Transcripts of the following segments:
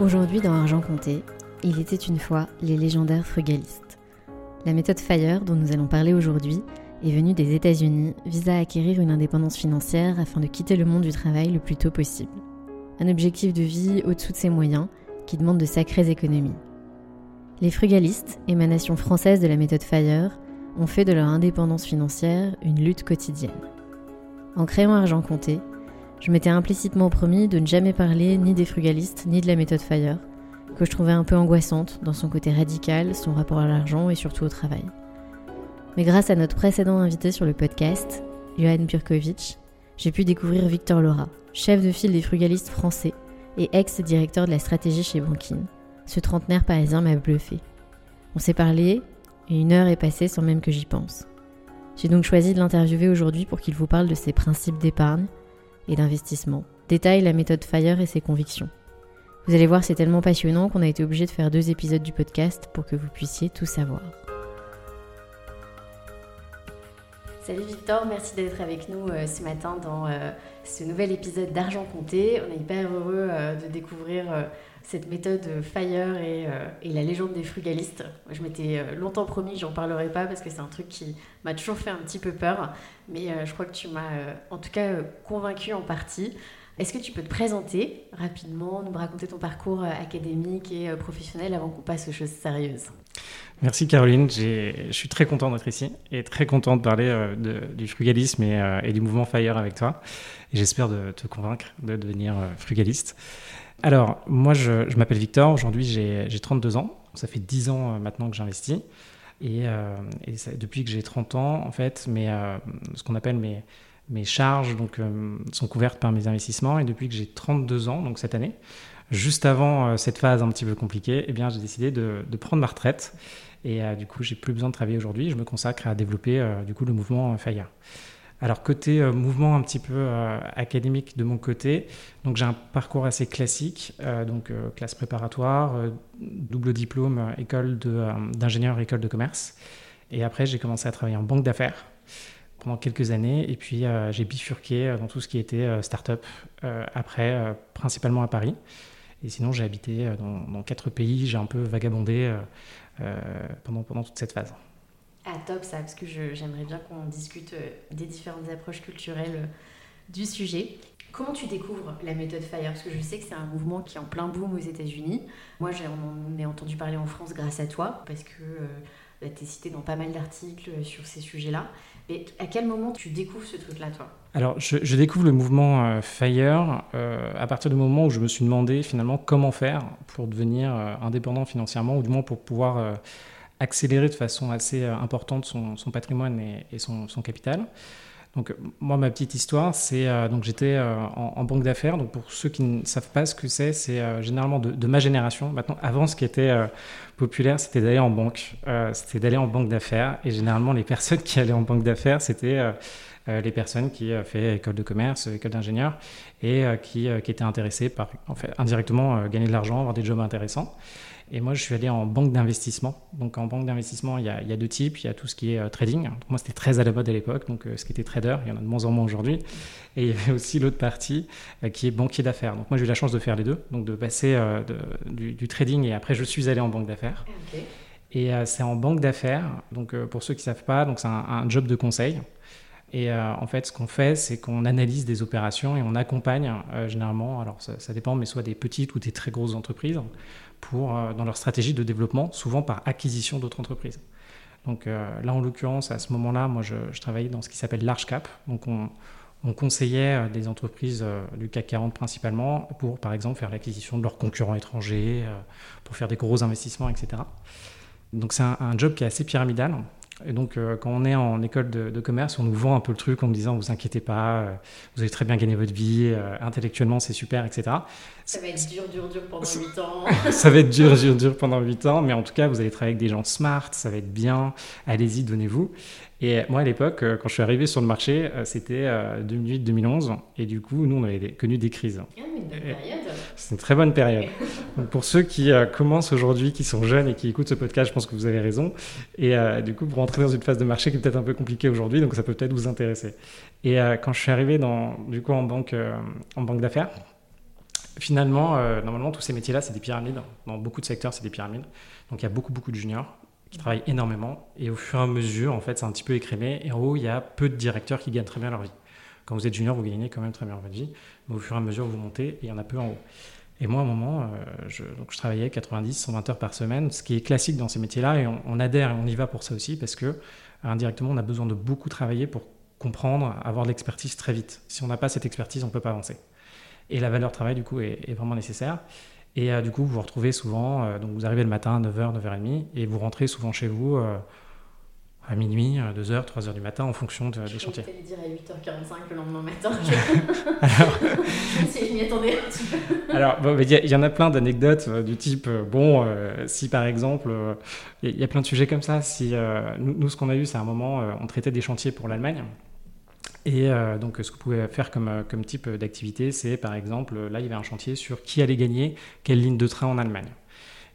Aujourd'hui dans Argent Compté, il était une fois les légendaires frugalistes. La méthode FIRE dont nous allons parler aujourd'hui est venue des États-Unis, vise à acquérir une indépendance financière afin de quitter le monde du travail le plus tôt possible. Un objectif de vie au-dessous de ses moyens qui demande de sacrées économies. Les frugalistes, émanation française de la méthode FIRE, ont fait de leur indépendance financière une lutte quotidienne. En créant Argent Compté, je m'étais implicitement promis de ne jamais parler ni des frugalistes ni de la méthode FIRE, que je trouvais un peu angoissante dans son côté radical, son rapport à l'argent et surtout au travail. Mais grâce à notre précédent invité sur le podcast, Johan Burkovic, j'ai pu découvrir Victor Laura, chef de file des frugalistes français et ex-directeur de la stratégie chez Bankin. Ce trentenaire parisien m'a bluffé. On s'est parlé et une heure est passée sans même que j'y pense. J'ai donc choisi de l'interviewer aujourd'hui pour qu'il vous parle de ses principes d'épargne, d'investissement. Détaille la méthode FIRE et ses convictions. Vous allez voir, c'est tellement passionnant qu'on a été obligé de faire deux épisodes du podcast pour que vous puissiez tout savoir. Salut Victor, merci d'être avec nous euh, ce matin dans euh, ce nouvel épisode d'Argent Compté. On est hyper heureux euh, de découvrir cette méthode Fire et, et, la légende des frugalistes. Je m'étais longtemps promis j'en parlerai pas parce que c'est un truc qui m'a toujours fait un petit peu peur, mais je crois que tu m'as en tout cas convaincu en partie. Est-ce que tu peux te présenter rapidement, nous raconter ton parcours académique et professionnel avant qu'on passe aux choses sérieuses? Merci Caroline, je suis très content d'être ici et très content de parler euh, du frugalisme euh, et, du mouvement FIRE avec toi. Et j'espère te convaincre de devenir euh, frugaliste. Alors, moi je, m'appelle Victor, aujourd'hui j'ai 32 ans, ça fait 10 ans maintenant que j'investis. Et, depuis que j'ai 30 ans, en fait, ce qu'on appelle mes, mes charges sont couvertes par mes investissements. Et depuis que j'ai 32 ans, donc cette année, juste avant cette phase un petit peu compliquée, eh j'ai décidé de, prendre ma retraite et euh, du coup, j'ai plus besoin de travailler aujourd'hui. Je me consacre à développer euh, du coup le mouvement FIRE. Alors côté euh, mouvement un petit peu académique de mon côté, donc j'ai un parcours assez classique, donc classe préparatoire, double diplôme, école d'ingénieur, école de commerce. Et après j'ai commencé à travailler en banque d'affaires pendant quelques années, et puis j'ai bifurqué dans tout ce qui était start-up après, principalement à Paris. Et sinon j'ai habité dans, quatre pays, j'ai un peu vagabondé euh, pendant toute cette phase. Ah top ça, parce que j'aimerais bien qu'on discute euh, des différentes approches culturelles euh, du sujet. Comment tu découvres la méthode FIRE? Parce que je sais que c'est un mouvement qui est en plein boom aux États-Unis. Moi, on en ai entendu parler en France grâce à toi, parce que bah, tu es cité dans pas mal d'articles sur ces sujets-là. Mais à quel moment tu découvres ce truc-là, toi? Alors, je, découvre le mouvement FIRE à partir du moment où je me suis demandé finalement comment faire pour devenir indépendant financièrement, ou du moins pour pouvoir accélérer de façon assez importante son, patrimoine et, son, capital. Donc moi ma petite histoire c'est donc j'étais en, banque d'affaires donc pour ceux qui ne savent pas ce que c'est c'est généralement de, ma génération maintenant avant ce qui était populaire, c'était d'aller en banque. Euh, c'était d'aller en banque d'affaires. Et généralement, les personnes qui allaient en banque d'affaires, c'était euh, les personnes qui fait école de commerce, école d'ingénieur, et qui, étaient intéressées par, en fait, indirectement, gagner de l'argent, avoir des jobs intéressants. Et moi, je suis allé en banque d'investissement. Donc, en banque d'investissement, il, il, y a deux types. Il y a tout ce qui est euh, trading. Donc, moi, c'était très à la mode à l'époque. Donc, euh, ce qui était trader, il y en a de moins en moins aujourd'hui. Et il y avait aussi l'autre partie euh, qui est banquier d'affaires. Donc, moi, j'ai eu la chance de faire les deux. Donc, de passer de, du, trading et après, je suis allé en banque d'affaires. Et c'est en banque d'affaires. Donc, pour ceux qui ne savent pas, c'est un, job de conseil. Et en fait, ce qu'on fait, c'est qu'on analyse des opérations et on accompagne généralement, alors ça, ça, dépend, mais soit des petites ou des très grosses entreprises, euh, dans leur stratégie de développement, souvent par acquisition d'autres entreprises. Donc euh, là, en l'occurrence, à ce moment-là, moi, je, travaillais dans ce qui s'appelle large cap. Donc on, conseillait euh, des entreprises du CAC 40 principalement pour, par exemple, faire l'acquisition de leurs concurrents étrangers, pour faire des gros investissements, etc. Donc c'est un, job qui est assez pyramidal. Et donc, euh, quand on est en école de, commerce, on nous vend un peu le truc en nous disant vous inquiétez pas, euh, vous allez très bien gagner votre vie, euh, intellectuellement c'est super, etc. Ça va être dur, dur, dur pendant 8 ans. ça va être dur, dur, dur pendant 8 ans, mais en tout cas, vous allez travailler avec des gens smart, ça va être bien, allez-y, donnez-vous. Et moi, à l'époque, quand je suis arrivé sur le marché, c'était 2008-2011, et du coup, nous, on avait connu des crises. Ah. C'est une très bonne période. pour ceux qui euh, commencent aujourd'hui, qui sont jeunes et qui écoutent ce podcast, je pense que vous avez raison. Et euh, du coup, vous rentrez dans une phase de marché qui est peut-être un peu compliquée aujourd'hui, donc ça peut peut-être vous intéresser. Et euh, quand je suis arrivé dans, du coup, en banque, en banque d'affaires, finalement, normalement, tous ces métiers-là, c'est des pyramides. Dans beaucoup de secteurs, c'est des pyramides. Donc il y a beaucoup, beaucoup de juniors qui travaillent énormément. Et au fur et à mesure, en fait, c'est un petit peu écrémé. Et en haut, il y a peu de directeurs qui gagnent très bien leur vie. Quand vous êtes junior, vous gagnez quand même très bien votre vie. Mais au fur et à mesure, vous montez et il y en a peu en haut. Et moi, à un moment, euh, je, donc je travaillais 90, 120 heures par semaine, ce qui est classique dans ces métiers-là, et on, adhère et on y va pour ça aussi, parce que indirectement, on a besoin de beaucoup travailler pour comprendre, avoir de l'expertise très vite. Si on n'a pas cette expertise, on ne peut pas avancer. Et la valeur travail, du coup, est, vraiment nécessaire. Et euh, du coup, vous vous retrouvez souvent, euh, donc vous arrivez le matin à 9h, 9h30, et vous rentrez souvent chez vous à minuit, 2h, 3h du matin en fonction de, des chantiers. Je dire à 8h45 le lendemain matin. alors, si je m'y attendais un petit peu. alors, il y, en a plein d'anecdotes euh, du type, euh, bon, euh, si par exemple, il y, a plein de sujets comme ça. Si, nous, ce qu'on a eu, c'est à un moment, on traitait des chantiers pour l'Allemagne. Et donc, ce que vous pouvez faire comme, comme type d'activité, c'est par exemple, là, il y avait un chantier sur qui allait gagner quelle ligne de train en Allemagne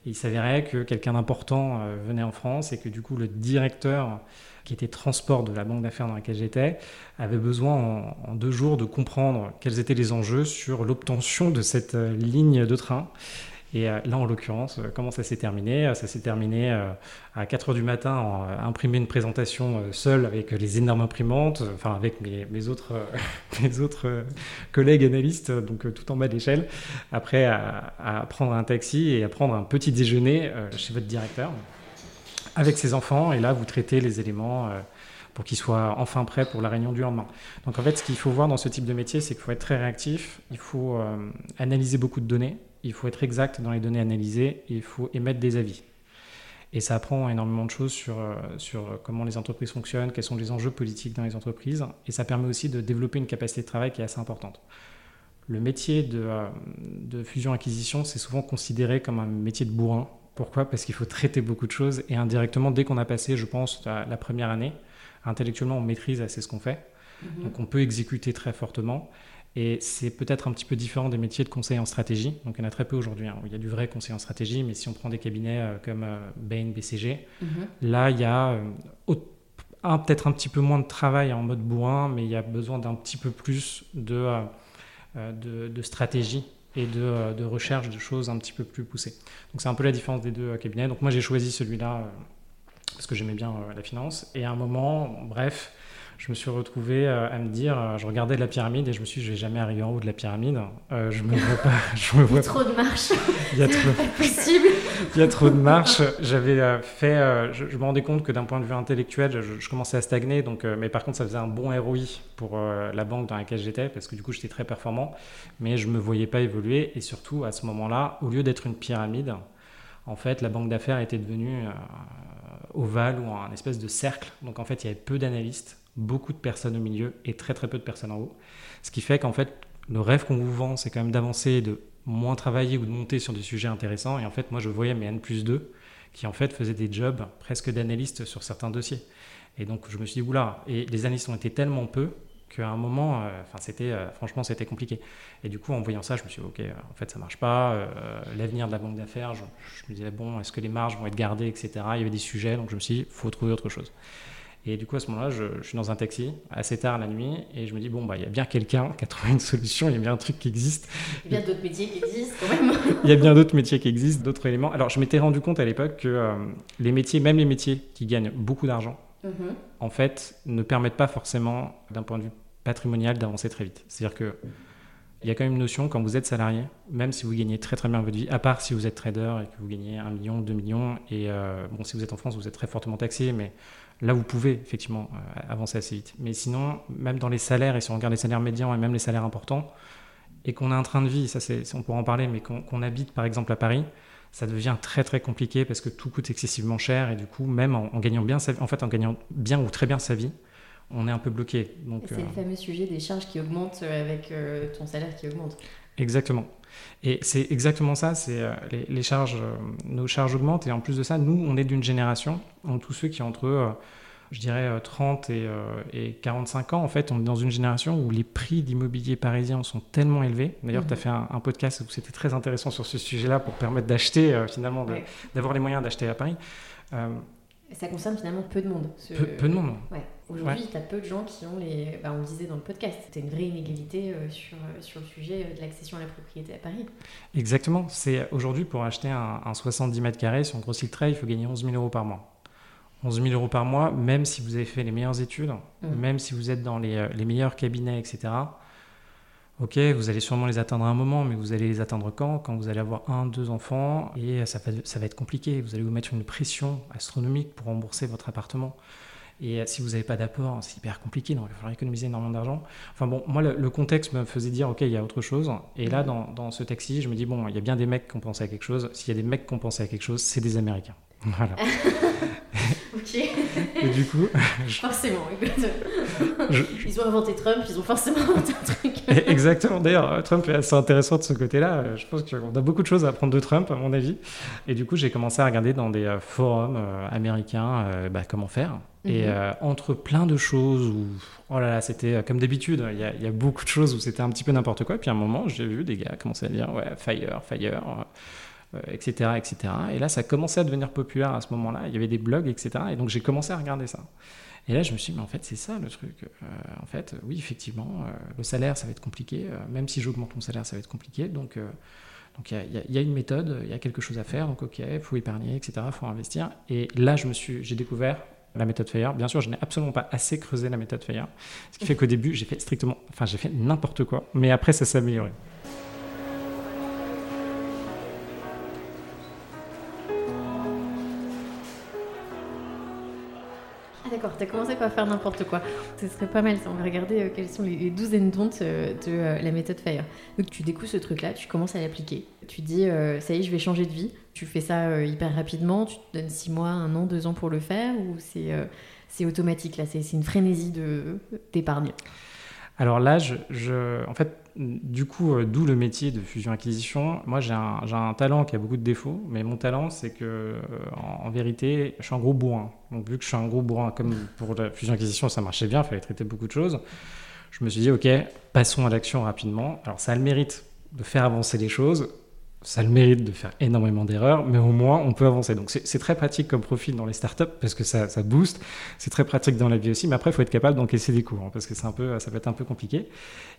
il s'avérait que quelqu'un d'important euh, venait en France et que du coup le directeur qui était transport de la banque d'affaires dans laquelle j'étais avait besoin en, deux jours de comprendre quels étaient les enjeux sur l'obtention de cette euh, ligne de train. Et euh, là, en l'occurrence, euh, comment ça s'est terminé? Ça s'est terminé euh, à 4 heures du matin à imprimer une présentation seule avec les énormes imprimantes, enfin avec mes, autres, mes autres collègues analystes, donc tout en bas de l'échelle. Après, à, prendre un taxi et à prendre un petit déjeuner chez votre directeur avec ses enfants. Et là, vous traitez les éléments pour qu'ils soient enfin prêts pour la réunion du lendemain. Donc en fait, ce qu'il faut voir dans ce type de métier, c'est qu'il faut être très réactif, il faut analyser beaucoup de données, il faut être exact dans les données analysées et il faut émettre des avis. Et ça apprend énormément de choses sur, euh, sur comment les entreprises fonctionnent, quels sont les enjeux politiques dans les entreprises, et ça permet aussi de développer une capacité de travail qui est assez importante. Le métier de, euh, de fusion-acquisition, c'est souvent considéré comme un métier de bourrin. Pourquoi? Parce qu'il faut traiter beaucoup de choses, et indirectement, dès qu'on a passé, je pense, la, première année, intellectuellement, on maîtrise assez ce qu'on fait. Mm-hmm. Donc on peut exécuter très fortement. Et c'est peut-être un petit peu différent des métiers de conseil en stratégie. Donc il y en a très peu aujourd'hui. Hein, il y a du vrai conseil en stratégie, mais si on prend des cabinets euh, comme euh, Bain, BCG, mhm. là il y a euh, peut-être un petit peu moins de travail en mode bourrin, mais il y a besoin d'un petit peu plus de, de, stratégie et de, de, recherche de choses un petit peu plus poussées. Donc c'est un peu la différence des deux cabinets. Donc moi j'ai choisi celui-là parce que j'aimais bien la finance. Et à un moment, bref, je me suis retrouvé euh, à me dire, euh, je regardais la pyramide et je me suis dit, je vais jamais arriver en haut de la pyramide. Euh, je me vois pas. Je me vois Il y a trop de marches. Il y a trop. possible. Il y a trop de marches. J'avais fait, je, me rendais compte que d'un point de vue intellectuel, je, commençais à stagner. Donc, mais par contre, ça faisait un bon ROI pour la banque dans laquelle j'étais parce que du coup, j'étais très performant. Mais je me voyais pas évoluer et surtout à ce moment-là, au lieu d'être une pyramide, en fait, la banque d'affaires était devenue ovale ou un espèce de cercle. Donc en fait, il y avait peu d'analystes beaucoup de personnes au milieu et très très peu de personnes en haut. Ce qui fait qu'en fait, le rêve qu'on vous vend, c'est quand même d'avancer, de moins travailler ou de monter sur des sujets intéressants. Et en fait, moi, je voyais mes N plus 2 qui en fait faisaient des jobs presque d'analystes sur certains dossiers. Et donc, je me suis dit, oula, et les analystes ont été tellement peu qu'à un moment, euh, c'était, euh, franchement, c'était compliqué. Et du coup, en voyant ça, je me suis dit, ok, en fait, ça marche pas. L'avenir de la banque d'affaires, je, je, me disais, bon, est-ce que les marges vont être gardées, etc. Il y avait des sujets, donc je me suis dit, faut trouver autre chose. Et du coup, à ce moment-là, je, suis dans un taxi assez tard la nuit et je me dis, bon, bah, il y a bien quelqu'un qui a trouvé une solution, il y a bien un truc qui existe. Il y a bien d'autres métiers qui existent quand même. il y a bien d'autres métiers qui existent, d'autres éléments. Alors, je m'étais rendu compte à l'époque que euh, les métiers, même les métiers qui gagnent beaucoup d'argent, mhm. en fait, ne permettent pas forcément, d'un point de vue patrimonial, d'avancer très vite. C'est-à-dire que il y a quand même une notion, quand vous êtes salarié, même si vous gagnez très très bien votre vie, à part si vous êtes trader et que vous gagnez 1 million, 2 millions, et euh, bon, si vous êtes en France, vous êtes très fortement taxé, mais Là, vous pouvez effectivement euh, avancer assez vite. Mais sinon, même dans les salaires, et si on regarde les salaires médians et même les salaires importants, et qu'on a un train de vie, ça c'est, on pourra en parler, mais qu'on habite par exemple à Paris, ça devient très très compliqué parce que tout coûte excessivement cher et du coup, même en, gagnant bien sa en fait, en gagnant bien ou très bien sa vie, on est un peu bloqué. Donc, c'est le euh, fameux sujet des charges qui augmentent avec euh, ton salaire qui augmente. Exactement. Et c'est exactement ça, c'est les, charges, nos charges augmentent et en plus de ça, nous, on est d'une génération, tous ceux qui ont entre je dirais 30 euh, et, 45 euh, ans, en fait, on est dans une génération où les prix d'immobilier parisien sont tellement élevés. D'ailleurs, tu as mhm. fait un, podcast où c'était très intéressant sur ce sujet-là pour permettre d'acheter, euh, finalement, d'avoir les moyens d'acheter à Paris. ça concerne finalement peu de monde. Peu, de monde. Aujourd'hui, tu as peu de gens qui ont les. Bah, on le disait dans le podcast, c'était une vraie inégalité sur, sur le sujet de l'accession à la propriété à Paris. Exactement. C'est aujourd'hui pour acheter un, un 70 mètres carrés sur un gros le trait, il faut gagner 11 000 euros par mois. 11 000 euros par mois, même si vous avez fait les meilleures études, mm. même si vous êtes dans les, euh, les, meilleurs cabinets, etc. Ok, vous allez sûrement les atteindre à un moment, mais vous allez les atteindre quand? Quand vous allez avoir un, deux enfants, et ça va, ça va être compliqué. Vous allez vous mettre une pression astronomique pour rembourser votre appartement. Et euh, si vous n'avez pas d'apport, c'est hyper compliqué, donc il va falloir économiser énormément d'argent. Enfin bon, moi, le, contexte me faisait dire, ok, il y a autre chose. Et là, mm. dans, dans, ce taxi, je me dis, bon, il y a bien des mecs qui ont pensé à quelque chose. S'il y a des mecs qui ont pensé à quelque chose, c'est des Américains. Voilà. Et du coup. Forcément, Ils ont inventé Trump, ils ont forcément inventé un truc. Exactement. D'ailleurs, Trump est assez intéressant de ce côté-là. Je pense qu'on a beaucoup de choses à apprendre de Trump, à mon avis. Et du coup, j'ai commencé à regarder dans des euh, forums euh, américains euh, bah, comment faire. Et mhm. entre plein de choses où, oh là là, c'était comme d'habitude, il y, y, a beaucoup de choses où c'était un petit peu n'importe quoi. Et puis à un moment, j'ai vu des gars commencer à dire, ouais, fire, fire etc., euh, etc. Et là, ça commençait à devenir populaire à ce moment-là. Il y avait des blogs, etc. Et donc, j'ai commencé à regarder ça. Et là, je me suis dit, mais en fait, c'est ça le truc. Euh, en fait, oui, effectivement, euh, le salaire, ça va être compliqué. même si j'augmente mon salaire, ça va être compliqué. Donc, donc il y, a une méthode, il y a quelque chose à faire. Donc, ok, il faut épargner, etc. Il faut investir. Et là, j'ai découvert la méthode Fire. Bien sûr, je n'ai absolument pas assez creusé la méthode Fire. Ce qui fait qu'au début, j'ai fait strictement, enfin, j'ai fait n'importe quoi. Mais après, ça s'est amélioré. T'as commencé par faire n'importe quoi. Ce serait pas mal, ça. On va regarder euh, quelles sont les, douzaines d'ontes euh, de euh, la méthode FIRE. Donc tu découvres ce truc-là, tu commences à l'appliquer. Tu dis, ça y est, je vais changer de vie. Tu fais ça hyper rapidement, tu te donnes six mois, un an, deux ans pour le faire, ou c'est automatique, là, c'est une frénésie d'épargne? Alors là, je, en fait, du coup, euh, d'où le métier de fusion-acquisition. Moi, j'ai un, talent qui a beaucoup de défauts, mais mon talent, c'est que, euh, en, vérité, je suis un gros bourrin. Donc, vu que je suis un gros bourrin, comme pour la fusion-acquisition, ça marchait bien, il fallait traiter beaucoup de choses. Je me suis dit, OK, passons à l'action rapidement. Alors, ça a le mérite de faire avancer les choses ça a le mérite de faire énormément d'erreurs, mais au moins on peut avancer. Donc c'est très pratique comme profil dans les startups parce que ça, ça booste. C'est très pratique dans la vie aussi, mais après il faut être capable d'encaisser des coups hein, parce que c'est un peu, ça peut être un peu compliqué.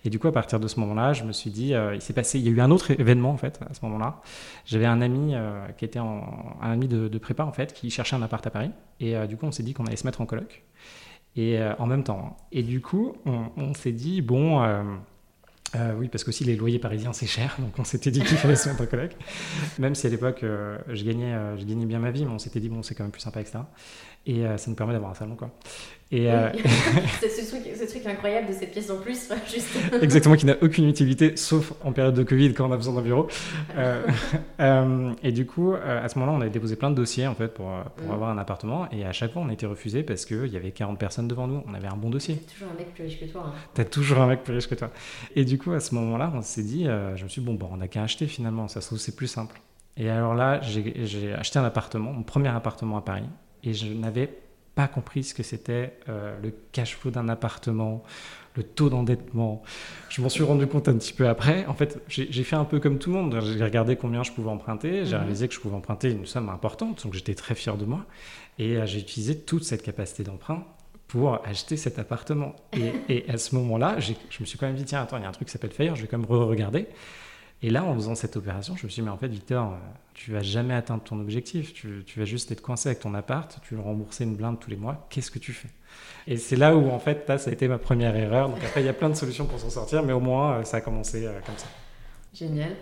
Et du coup à partir de ce moment-là, je me suis dit, euh, il s'est passé, il y a eu un autre événement en fait à ce moment-là. J'avais un ami euh, qui était un ami de, prépa en fait, qui cherchait un appart à Paris, et euh, du coup on s'est dit qu'on allait se mettre en coloc. Et en même temps. Hein. Et du coup on s'est dit bon euh, oui, parce que aussi les loyers parisiens c'est cher, donc on s'était dit qu'il fallait se mettre en. Même si à l'époque euh, je, gagnais, euh, je gagnais bien ma vie, mais on s'était dit bon c'est quand même plus sympa, etc. Et ça nous permet d'avoir un salon quoi. Et euh, c'est ce truc, ce truc, incroyable de cette pièce en plus, juste. Exactement, qui n'a aucune utilité, sauf en période de Covid quand on a besoin d'un bureau. Euh, euh, et du coup, à ce moment-là, on avait déposé plein de dossiers en fait pour, pour mm. avoir un appartement, et à chaque fois, on a été refusé parce qu'il y avait 40 personnes devant nous. On avait un bon dossier. T'as toujours un mec plus riche que toi. Hein. T'as toujours un mec plus riche que toi. Et du coup, à ce moment-là, on s'est dit, je me suis dit, bon, bon on n'a qu'à acheter finalement. Ça se trouve, c'est plus simple. Et alors là, j'ai acheté un appartement, mon premier appartement à Paris, et je n'avais pas compris ce que c'était euh, le cash flow d'un appartement, le taux d'endettement. Je m'en suis rendu compte un petit peu après. En fait, j'ai fait un peu comme tout le monde. J'ai regardé combien je pouvais emprunter. J'ai mhm. réalisé que je pouvais emprunter une somme importante, donc j'étais très fier de moi. Et euh, j'ai utilisé toute cette capacité d'emprunt pour acheter cet appartement. Et, à ce moment-là, je me suis quand même dit, tiens, attends, il y a un truc qui s'appelle Fire, je vais quand même re-regarder. Et là, en faisant cette opération, je me suis dit, mais en fait, Victor, euh, tu vas jamais atteindre ton objectif. Tu, vas juste être coincé avec ton appart, tu veux rembourser une blinde tous les mois. Qu'est-ce que tu fais? Et c'est là où, en fait, ça a été ma première erreur. Donc après, il y a plein de solutions pour s'en sortir, mais au moins, euh, ça a commencé euh, comme ça. Génial.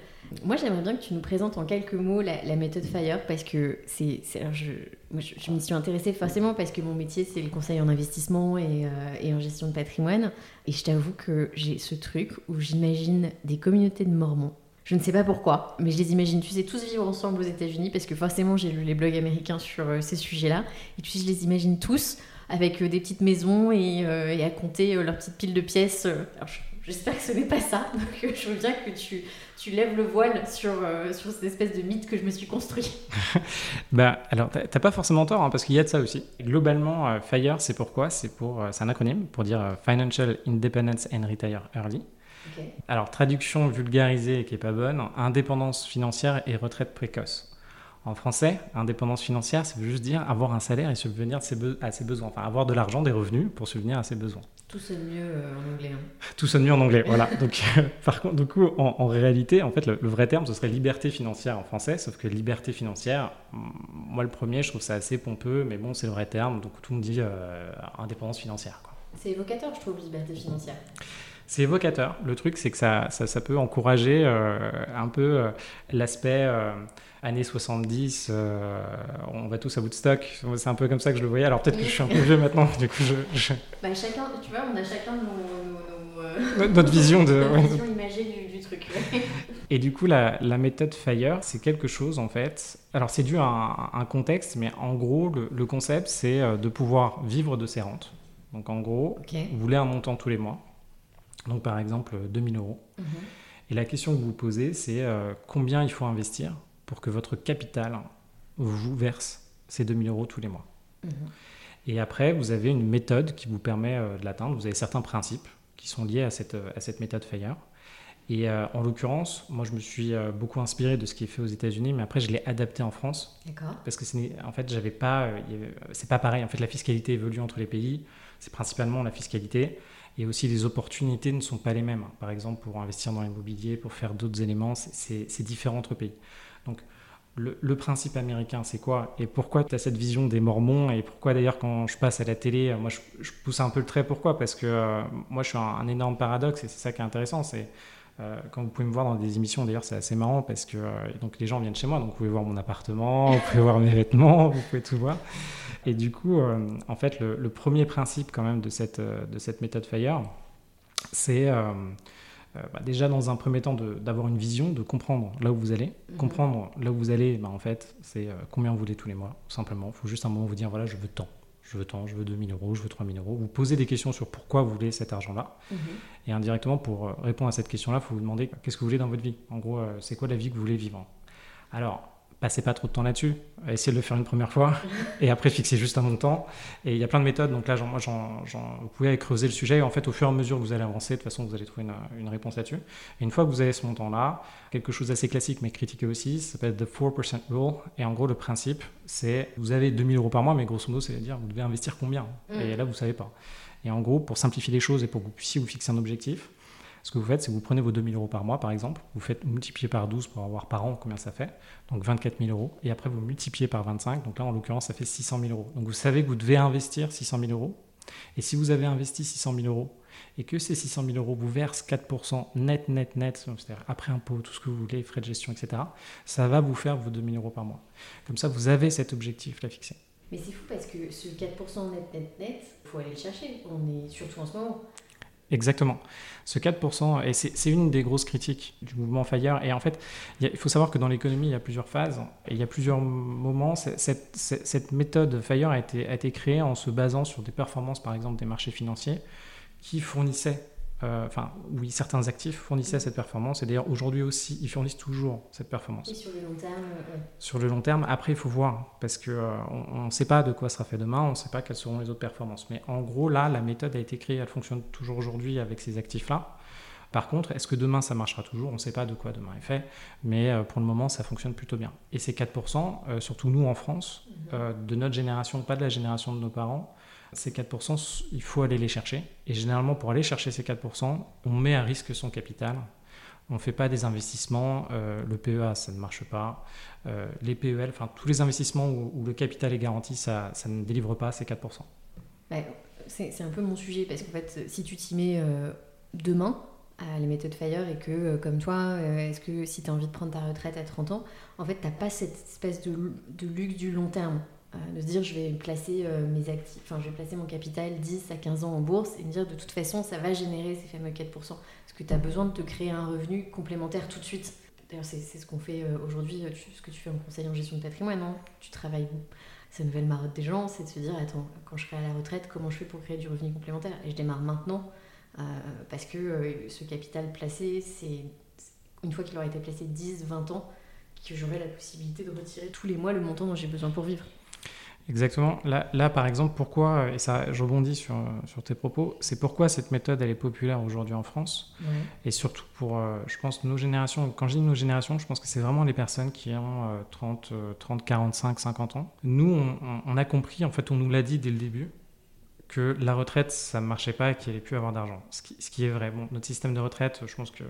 Moi, j'aimerais bien que tu nous présentes en quelques mots la, méthode FIRE parce que c'est, je, je, m'y suis intéressée forcément parce que mon métier, c'est le conseil en investissement et en gestion de patrimoine. Et je t'avoue que j'ai ce truc où j'imagine des communautés de Mormons je ne sais pas pourquoi, mais je les imagine, tu sais, tous vivre ensemble aux États-Unis, parce que forcément, j'ai lu les blogs américains sur euh, ces sujets-là. Et tu sais, je les imagine tous avec euh, des petites maisons et, euh, à compter leurs petites piles de pièces. J'espère que ce n'est pas ça. Je veux bien que tu, tu lèves le voile sur, sur cette espèce de mythe que je me suis construit. bah, alors, t'as pas forcément tort, hein, parce qu'il y a de ça aussi. Globalement, FIRE, c'est pourquoi? C'est pour, c'est un acronyme pour dire Financial Independence and Retire Early. Alors, traduction vulgarisée qui est pas bonne, indépendance financière et retraite précoce. En français, indépendance financière, ça veut juste dire avoir un salaire et subvenir à ses besoin. Enfin, avoir de l'argent, des revenus pour subvenir à ses besoins. Tout sonne mieux euh, en anglais. Hein. Tout sonne mieux en anglais, voilà. Donc, euh, par contre, du coup, en, réalité, en fait, le, vrai terme, ce serait liberté financière en français, sauf que liberté financière, moi, le premier, je trouve ça assez pompeux, mais bon, c'est le vrai terme, donc tout le monde dit euh, indépendance financière. C'est évocateur, je trouve, liberté financière. C'est évocateur. Le truc, c'est que ça, ça, peut encourager euh, un peu euh, l'aspect euh, années 70, on va tous à Woodstock. C'est un peu comme ça que je le voyais. Alors peut-être que je suis un peu vieux maintenant, du coup je... Bah, chacun, tu vois, on a chacun nos, notre vision de... vision imagée du, truc. Et du coup, la, la méthode FIRE, c'est quelque chose en fait. Alors c'est dû à un, contexte, mais en gros, le, concept, c'est de pouvoir vivre de ses rentes. Donc en gros, vous voulez un montant tous les mois donc par exemple 2000 euros. Mhm. Et la question que vous vous posez, c'est euh, combien il faut investir pour que votre capital vous verse ces 2000 euros tous les mois? Mhm. Et après, vous avez une méthode qui vous permet euh, de l'atteindre. Vous avez certains principes qui sont liés à cette, à cette méthode FIRE. Et euh, en l'occurrence, moi, je me suis beaucoup inspiré de ce qui est fait aux États-Unis, mais après, je l'ai adapté en France. D'accord. Parce que, en fait, j'avais pas, c'est pas pareil. En fait, la fiscalité évolue entre les pays. C'est principalement la fiscalité. Et aussi, les opportunités ne sont pas les mêmes. Par exemple, pour investir dans l'immobilier, pour faire d'autres éléments, c'est différent entre pays. Donc, le, principe américain, c'est quoi? Et pourquoi tu as cette vision des Mormons? Et pourquoi d'ailleurs, quand je passe à la télé, moi, je, pousse un peu le trait. Pourquoi? Parce que euh, moi, je suis un, énorme paradoxe et c'est ça qui est intéressant. Quand vous pouvez me voir dans des émissions, d'ailleurs, c'est assez marrant parce que euh, donc les gens viennent chez moi, donc vous pouvez voir mon appartement, vous pouvez voir mes vêtements, vous pouvez tout voir. Et du coup, euh, en fait, le, premier principe quand même de cette, euh, de cette méthode FIRE, c'est euh, bah, déjà dans un premier temps d'avoir une vision, de comprendre là où vous allez. Mhm. Comprendre là où vous allez, bah, en fait, c'est combien vous voulez tous les mois, tout simplement. Il faut juste un moment vous dire, voilà, je veux tant. Je veux tant, je veux 2000 euros, je veux 3000 euros. Vous posez des questions sur pourquoi vous voulez cet argent-là. Mhm. Et indirectement, pour répondre à cette question-là, il faut vous demander qu'est-ce que vous voulez dans votre vie. En gros, c'est quoi la vie que vous voulez vivre? Alors, passez pas trop de temps là-dessus. Essayez de le faire une première fois et après fixer juste un montant. Et il y a plein de méthodes. Donc là, moi, vous pouvez creuser le sujet. en fait, au fur et à mesure que vous allez avancer, de toute façon, vous allez trouver une, réponse là-dessus. Et une fois que vous avez ce montant-là, quelque chose d'assez classique mais critiqué aussi, ça s'appelle the 4% rule. Et en gros, le principe, c'est vous avez 2000 euros par mois, mais grosso modo, c'est-à-dire vous devez investir combien? Mm. Et là, vous savez pas. Et en gros, pour simplifier les choses et pour que vous puissiez vous fixer un objectif, ce que vous faites, c'est que vous prenez vos 2000 euros par mois, par exemple, vous faites multiplier par 12 pour avoir par an combien ça fait, donc 24 000 euros, et après vous multipliez par 25, donc là en l'occurrence ça fait 600 000 euros. Donc vous savez que vous devez investir 600 000 euros, et si vous avez investi 600 000 euros, et que ces 600 000 euros vous versent 4% net, net, net, c'est-à-dire après impôt, tout ce que vous voulez, frais de gestion, etc., ça va vous faire vos 2000 euros par mois. Comme ça, vous avez cet objectif-là fixé. Mais c'est fou parce que ce 4% net, net, net, il faut aller le chercher. On est surtout en ce moment. Exactement. Ce 4%, et c'est une des grosses critiques du mouvement FIRE. Et en fait, il faut savoir que dans l'économie, il y a plusieurs phases et il y a plusieurs moments. Cette, cette, méthode FIRE a été, a été, créée en se basant sur des performances, par exemple, des marchés financiers qui fournissaient euh, enfin oui, certains actifs fournissaient cette performance, et d'ailleurs aujourd'hui aussi, ils fournissent toujours cette performance. Et sur le long terme Sur le long terme, après, il faut voir, parce qu'on euh, on ne sait pas de quoi sera fait demain, on ne sait pas quelles seront les autres performances. Mais en gros, là, la méthode a été créée, elle fonctionne toujours aujourd'hui avec ces actifs-là. Par contre, est-ce que demain ça marchera toujours? On ne sait pas de quoi demain est fait, mais euh, pour le moment ça fonctionne plutôt bien. Et ces 4%, surtout nous en France, mhm. de notre génération, pas de la génération de nos parents, ces 4%, il faut aller les chercher. Et généralement, pour aller chercher ces 4%, on met à risque son capital. On ne fait pas des investissements. Euh, le PEA, ça ne marche pas. Euh, les PEL, enfin tous les investissements où, le capital est garanti, ça, ne délivre pas ces 4%. c'est un peu mon sujet parce qu'en fait, si tu t'y mets euh, demain à les méthodes FIRE et que, comme toi, est-ce que si tu as envie de prendre ta retraite à 30 ans, en fait, tu n'as pas cette espèce de, de luxe du long terme. Euh, de se dire je vais placer euh, mes actifs, enfin je vais placer mon capital 10 à 15 ans en bourse et me dire de toute façon ça va générer ces fameux 4%. Parce que tu as besoin de te créer un revenu complémentaire tout de suite. D'ailleurs c'est ce qu'on fait euh, aujourd'hui, ce que tu fais en conseil en gestion de patrimoine, non tu travailles c'est une nouvelle marotte des gens, c'est de se dire attends, quand je serai à la retraite, comment je fais pour créer du revenu complémentaire? Et je démarre maintenant parce que ce capital placé, c'est une fois qu'il aura été placé 10, 20 ans, que j'aurai la possibilité de retirer tous les mois le montant dont j'ai besoin pour vivre. Exactement. Là, là, par exemple, pourquoi, et ça, je rebondis sur, sur tes propos, c'est pourquoi cette méthode, elle est populaire aujourd'hui en France. Et surtout pour, euh, je pense, nos générations. Quand je dis nos générations, je pense que c'est vraiment les personnes qui ont 30, 30, 45, 50 ans. Nous, on, on, a compris, en fait, on nous l'a dit dès le début, que la retraite, ça ne marchait pas et qu'il n'y allait plus avoir d'argent. Ce qui, ce qui, est vrai. Bon, notre système de retraite, je pense que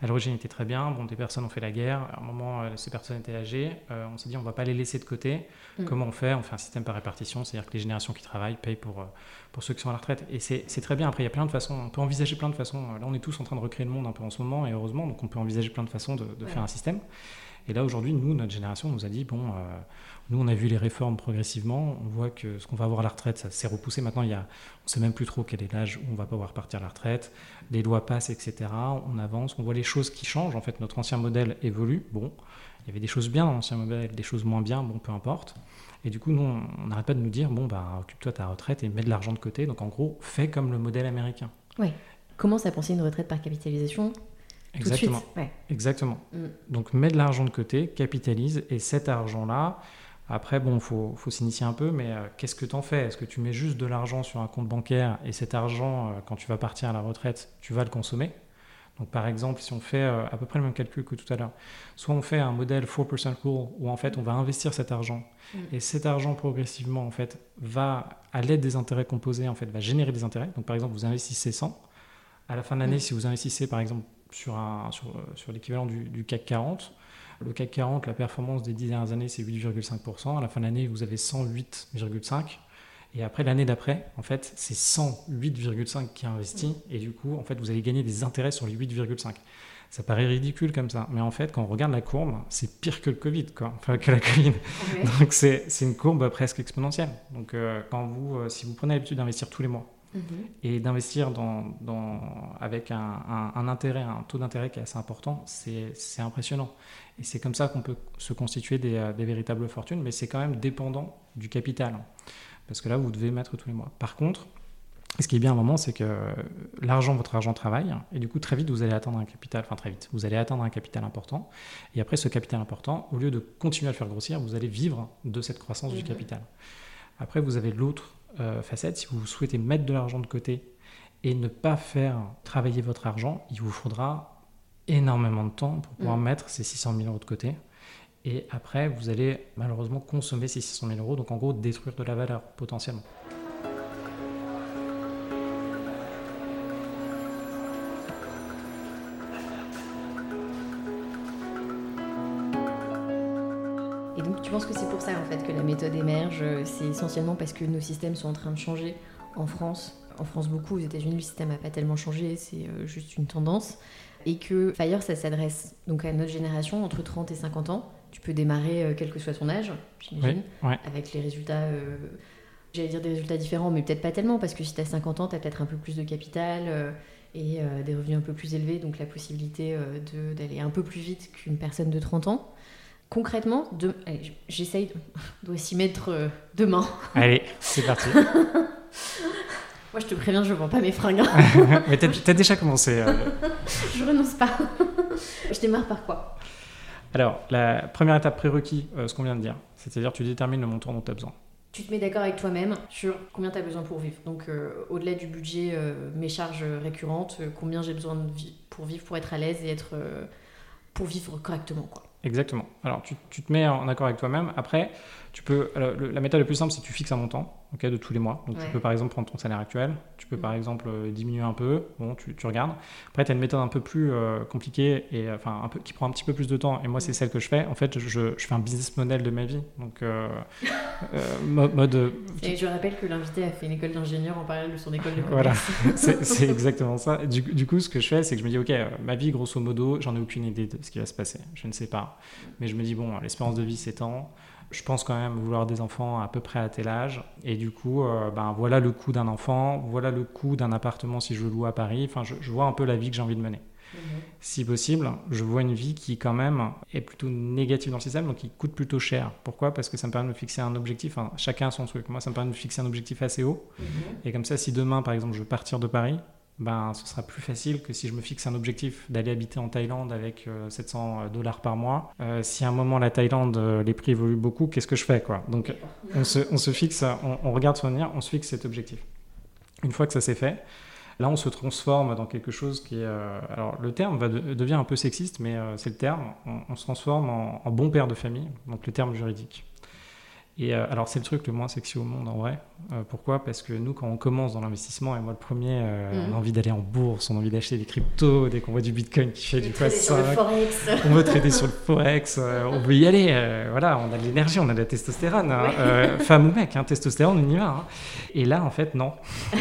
à l'origine était très bien. Bon, des personnes ont fait la guerre. À un moment, euh, ces personnes étaient âgées. Euh, on s'est dit, on ne va pas les laisser de côté. Mm. Comment on fait? On fait un système par répartition, c'est-à-dire que les générations qui travaillent payent pour, euh, pour ceux qui sont à la retraite. Et c'est très bien. Après, il y a plein de façons. On peut envisager plein de façons. Là, on est tous en train de recréer le monde un peu en ce moment, et heureusement, donc on peut envisager plein de façons de, faire un système. Et là, aujourd'hui, nous, notre génération nous a dit, bon, nous, on a vu les réformes progressivement. On voit que ce qu'on va avoir à la retraite, ça s'est repoussé. Maintenant, il y a, on ne sait même plus trop quel est l'âge où on va pouvoir partir à la retraite. Les lois passent, etc. On avance. On voit les choses qui changent. En fait, notre ancien modèle évolue. Bon, il y avait des choses bien dans l'ancien modèle, des choses moins bien. Bon, peu importe. Et du coup, nous, on n'arrête pas de nous dire, bon, bah, occupe-toi ta retraite et mets de l'argent de côté. Donc, en gros, fais comme le modèle américain. Oui. Commence à penser une retraite par capitalisation Exactement. Exactement. Mm. Donc, mets de l'argent de côté, capitalise, et cet argent-là, après, bon, il faut, faut s'initier un peu, mais euh, qu'est-ce que tu en fais? Est-ce que tu mets juste de l'argent sur un compte bancaire et cet argent, euh, quand tu vas partir à la retraite, tu vas le consommer? Donc, par exemple, si on fait euh, à peu près le même calcul que tout à l'heure, soit on fait un modèle 4% rule où en fait on va investir cet argent mm. et cet argent progressivement en fait va, à l'aide des intérêts composés, en fait, va générer des intérêts. Donc, par exemple, vous investissez 100. À la fin de l'année, mm. si vous investissez par exemple sur, un, sur, sur l'équivalent du, du CAC 40, le CAC 40, la performance des 10 dernières années, c'est 8,5%. À la fin de l'année, vous avez 108,5%. Et après, l'année d'après, en fait, c'est 108,5 qui est investi. Et du coup, en fait, vous allez gagner des intérêts sur les 8,5. Ça paraît ridicule comme ça. Mais en fait, quand on regarde la courbe, c'est pire que le Covid, quoi. Enfin, que la Covid. Donc, c'est une courbe presque exponentielle. Donc, euh, quand vous, euh, si vous prenez l'habitude d'investir tous les mois, Mhm. Et d'investir dans, dans, avec un, un, intérêt, un taux d'intérêt qui est assez important, c'est impressionnant. Et c'est comme ça qu'on peut se constituer des, euh, des véritables fortunes, mais c'est quand même dépendant du capital. Parce que là, vous devez mettre tous les mois. Par contre, ce qui est bien à un moment, c'est que l'argent, votre argent travaille, et du coup, très vite, vous allez atteindre un capital, enfin très vite, vous allez atteindre un capital important, et après ce capital important, au lieu de continuer à le faire grossir, vous allez vivre de cette croissance du capital. Après, vous avez l'autre euh, facette, si vous souhaitez mettre de l'argent de côté et ne pas faire travailler votre argent, il vous faudra énormément de temps pour pouvoir mm. mettre ces 600 000 euros de côté. Et après, vous allez malheureusement consommer ces 600 000 euros, donc en gros détruire de la valeur potentiellement. Je pense que c'est pour ça en fait que la méthode émerge. C'est essentiellement parce que nos systèmes sont en train de changer en France. En France beaucoup, aux États-Unis le système n'a pas tellement changé, c'est euh, juste une tendance. Et que Fire, ça s'adresse donc à notre génération entre 30 et 50 ans. Tu peux démarrer euh, quel que soit ton âge, j'imagine, avec les résultats. Euh, j'allais dire des résultats différents, mais peut-être pas tellement, parce que si tu as 50 ans, tu as peut-être un peu plus de capital et des revenus un peu plus élevés, donc la possibilité d'aller un peu plus vite qu'une personne de 30 ans concrètement, de... j'essaye de... s'y mettre euh, demain. Allez, c'est parti. Moi, je te préviens, je vends pas mes fringues. Mais t'as as déjà commencé. Euh. je renonce pas. je démarre par quoi? Alors, la première étape prérequis, euh, ce qu'on vient de dire, c'est-à-dire tu détermines le montant dont tu as besoin. Tu te mets d'accord avec toi-même sur combien tu as besoin pour vivre. Donc, euh, au-delà du budget, mes charges récurrentes, combien j'ai besoin de pour vivre, pour être à l'aise et être pour vivre correctement, quoi. Exactement. Alors, tu, tu te mets en accord avec toi-même. Après, tu peux, la méthode la plus simple, c'est que tu fixes un montant de tous les mois. Donc, tu peux par exemple prendre ton salaire actuel. Tu peux par mm. exemple euh, diminuer un peu. Bon, tu, tu regardes. Après, tu as une méthode un peu plus euh, compliquée et euh, enfin un peu, qui prend un petit peu plus de temps. Et moi, c'est mm. celle que je fais. En fait, je, je, fais un business model de ma vie. Donc, mode. Et je rappelle que l'invité a fait une école d'ingénieur en parallèle de son école de commerce. Voilà, c'est exactement ça. Du, du, coup, ce que je fais, c'est que je me dis, ok, ma vie, grosso modo, j'en ai aucune idée de ce qui va se passer. Je ne sais pas. Mais je me dis, bon, l'espérance de vie s'étend je pense quand même vouloir des enfants à peu près à tel âge. Et du coup, euh, ben, voilà le coût d'un enfant, voilà le coût d'un appartement si je loue à Paris. Enfin, je, vois un peu la vie que j'ai envie de mener. Mhm. Si possible, je vois une vie qui quand même est plutôt négative dans le système, donc qui coûte plutôt cher. Pourquoi? Parce que ça me permet de me fixer un objectif, enfin, chacun a son truc. Moi, ça me permet de me fixer un objectif assez haut. Mhm. Et comme ça, si demain, par exemple, je veux partir de Paris, ben, ce sera plus facile que si je me fixe un objectif d'aller habiter en Thaïlande avec 700 euh, euh, dollars par mois. Euh, si à un moment la Thaïlande, les prix évoluent beaucoup, qu'est-ce que je fais quoi? Donc on se, on se fixe, on, regarde son avenir, on se fixe cet objectif. Une fois que ça s'est fait, là on se transforme dans quelque chose qui est... alors le terme va devient un peu sexiste, mais c'est le terme. On, se transforme en, bon père de famille, donc le terme juridique. Et euh, alors, c'est le truc le moins sexy au monde en vrai. Euh, pourquoi? Parce que nous, quand on commence dans l'investissement, et moi le premier, euh, on a mhm. envie d'aller en bourse, on a envie d'acheter des cryptos, dès qu'on voit du bitcoin qui fait du x5, on veut trader sur le forex, on veut y aller. voilà, on a de l'énergie, on a de la testostérone. Hein. femme ou mec, hein, testostérone, on y va. Hein. Et là, en fait, non.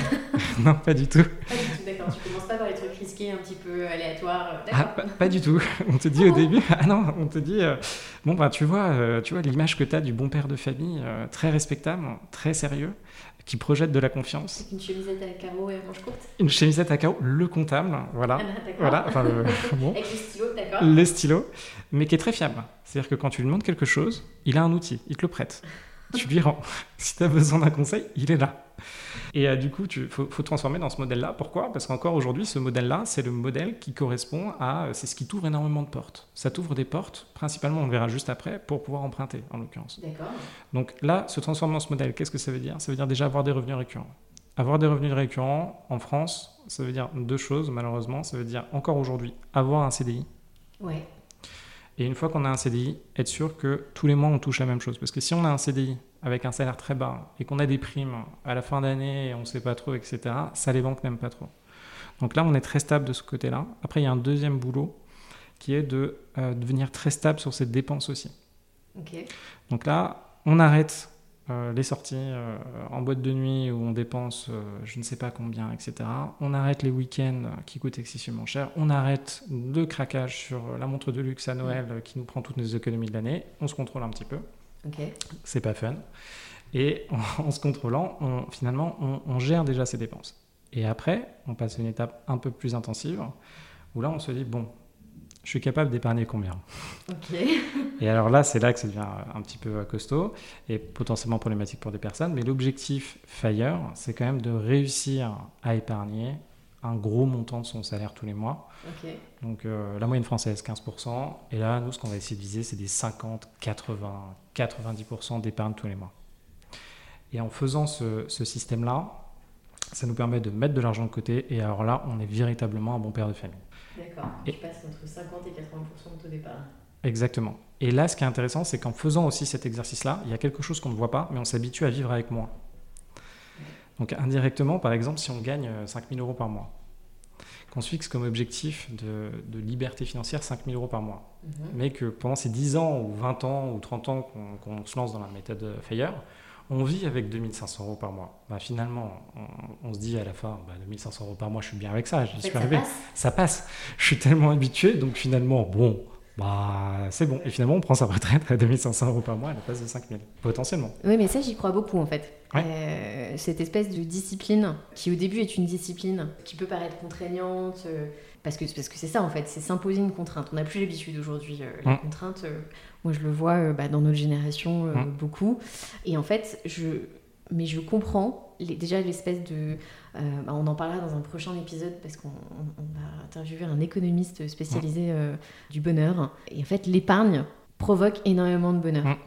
non, pas du tout. Pas du tout, d'accord. Tu commences pas par les trucs un petit peu aléatoires. Ah, pas, pas, du tout. On te dit au début, ah non, on te dit, bon, bah, tu vois, tu vois l'image que tu as du bon père de famille euh, très respectable, très sérieux, qui projette de la confiance. une chemisette à carreaux et à manches courtes Une chemisette à carreaux, le comptable, voilà. Ah, voilà enfin, le, Avec le stylo, d'accord. Le stylo, mais qui est très fiable. C'est-à-dire que quand tu lui demandes quelque chose, il a un outil, il te le prête. Tu lui rends. Si tu as besoin d'un conseil, il est là. Et euh, du coup, il faut, transformer dans ce modèle-là. Pourquoi? Parce qu'encore aujourd'hui, ce modèle-là, c'est le modèle qui correspond à. Euh, c'est ce qui t'ouvre énormément de portes. Ça t'ouvre des portes, principalement, on le verra juste après, pour pouvoir emprunter, en l'occurrence. D'accord. Donc là, se transformer dans ce modèle, qu'est-ce que ça veut dire? Ça veut dire déjà avoir des revenus récurrents. Avoir des revenus récurrents en France, ça veut dire deux choses, malheureusement. Ça veut dire encore aujourd'hui avoir un CDI. Ouais. Et une fois qu'on a un CDI, être sûr que tous les mois on touche la même chose. Parce que si on a un CDI avec un salaire très bas et qu'on a des primes à la fin d'année et on ne sait pas trop, etc., ça les banques n'aiment pas trop. Donc là, on est très stable de ce côté-là. Après, il y a un deuxième boulot qui est de euh, devenir très stable sur cette dépense aussi. Donc là, on arrête euh, les sorties euh, en boîte de nuit où on dépense je ne sais pas combien, etc. On arrête les week-ends qui coûtent excessivement cher. On arrête le craquage sur la montre de luxe à Noël qui nous prend toutes nos économies de l'année. On se contrôle un petit peu. C'est pas fun. Et en, se contrôlant, on, finalement, on, gère déjà ses dépenses. Et après, on passe à une étape un peu plus intensive où là, on se dit bon, je suis capable d'épargner combien Et alors là, c'est là que ça devient un petit peu costaud et potentiellement problématique pour des personnes. Mais l'objectif FIRE, c'est quand même de réussir à épargner un gros montant de son salaire tous les mois. Donc euh, la moyenne française, 15%. Et là, nous, ce qu'on va essayer de viser, c'est des 50, 80, 90% d'épargne tous les mois. Et en faisant ce, système-là, ça nous permet de mettre de l'argent de côté. Et alors là, on est véritablement un bon père de famille. D'accord. Tu passes entre 50 et 80% de ton épargne. Exactement. Et là, ce qui est intéressant, c'est qu'en faisant aussi cet exercice-là, il y a quelque chose qu'on ne voit pas, mais on s'habitue à vivre avec moins. Donc indirectement, par exemple, si on gagne 5000 euh, euros par mois, qu'on se fixe comme objectif de, liberté financière 5000 euros par mois, mhm. mais que pendant ces 10 ans ou 20 ans ou 30 ans qu'on se lance dans la méthode FIRE, on vit avec 2500 euros par mois. Bah, finalement, on, se dit à la fin, bah, 2500 euros par mois, je suis bien avec ça, j'y suis arrivé. Ça passe. Je suis tellement habitué, donc finalement, bon, bah, c'est bon. Et finalement, on prend sa retraite à 2500 euros par mois à la place de 5000, potentiellement. Oui, mais ça, j'y crois beaucoup en fait. Euh, cette espèce de discipline, qui au début est une discipline qui peut paraître contraignante, euh, parce que parce que c'est ça en fait, c'est s'imposer une contrainte. On n'a plus l'habitude aujourd'hui. Euh, la mm. contrainte, moi je le vois bah, dans notre génération mm. beaucoup. Et en fait, je mais je comprends déjà l'espèce de. Euh, bah, on en parlera dans un prochain épisode parce qu'on va interviewer un économiste spécialisé euh, du bonheur. Et en fait, l'épargne provoque énormément de bonheur.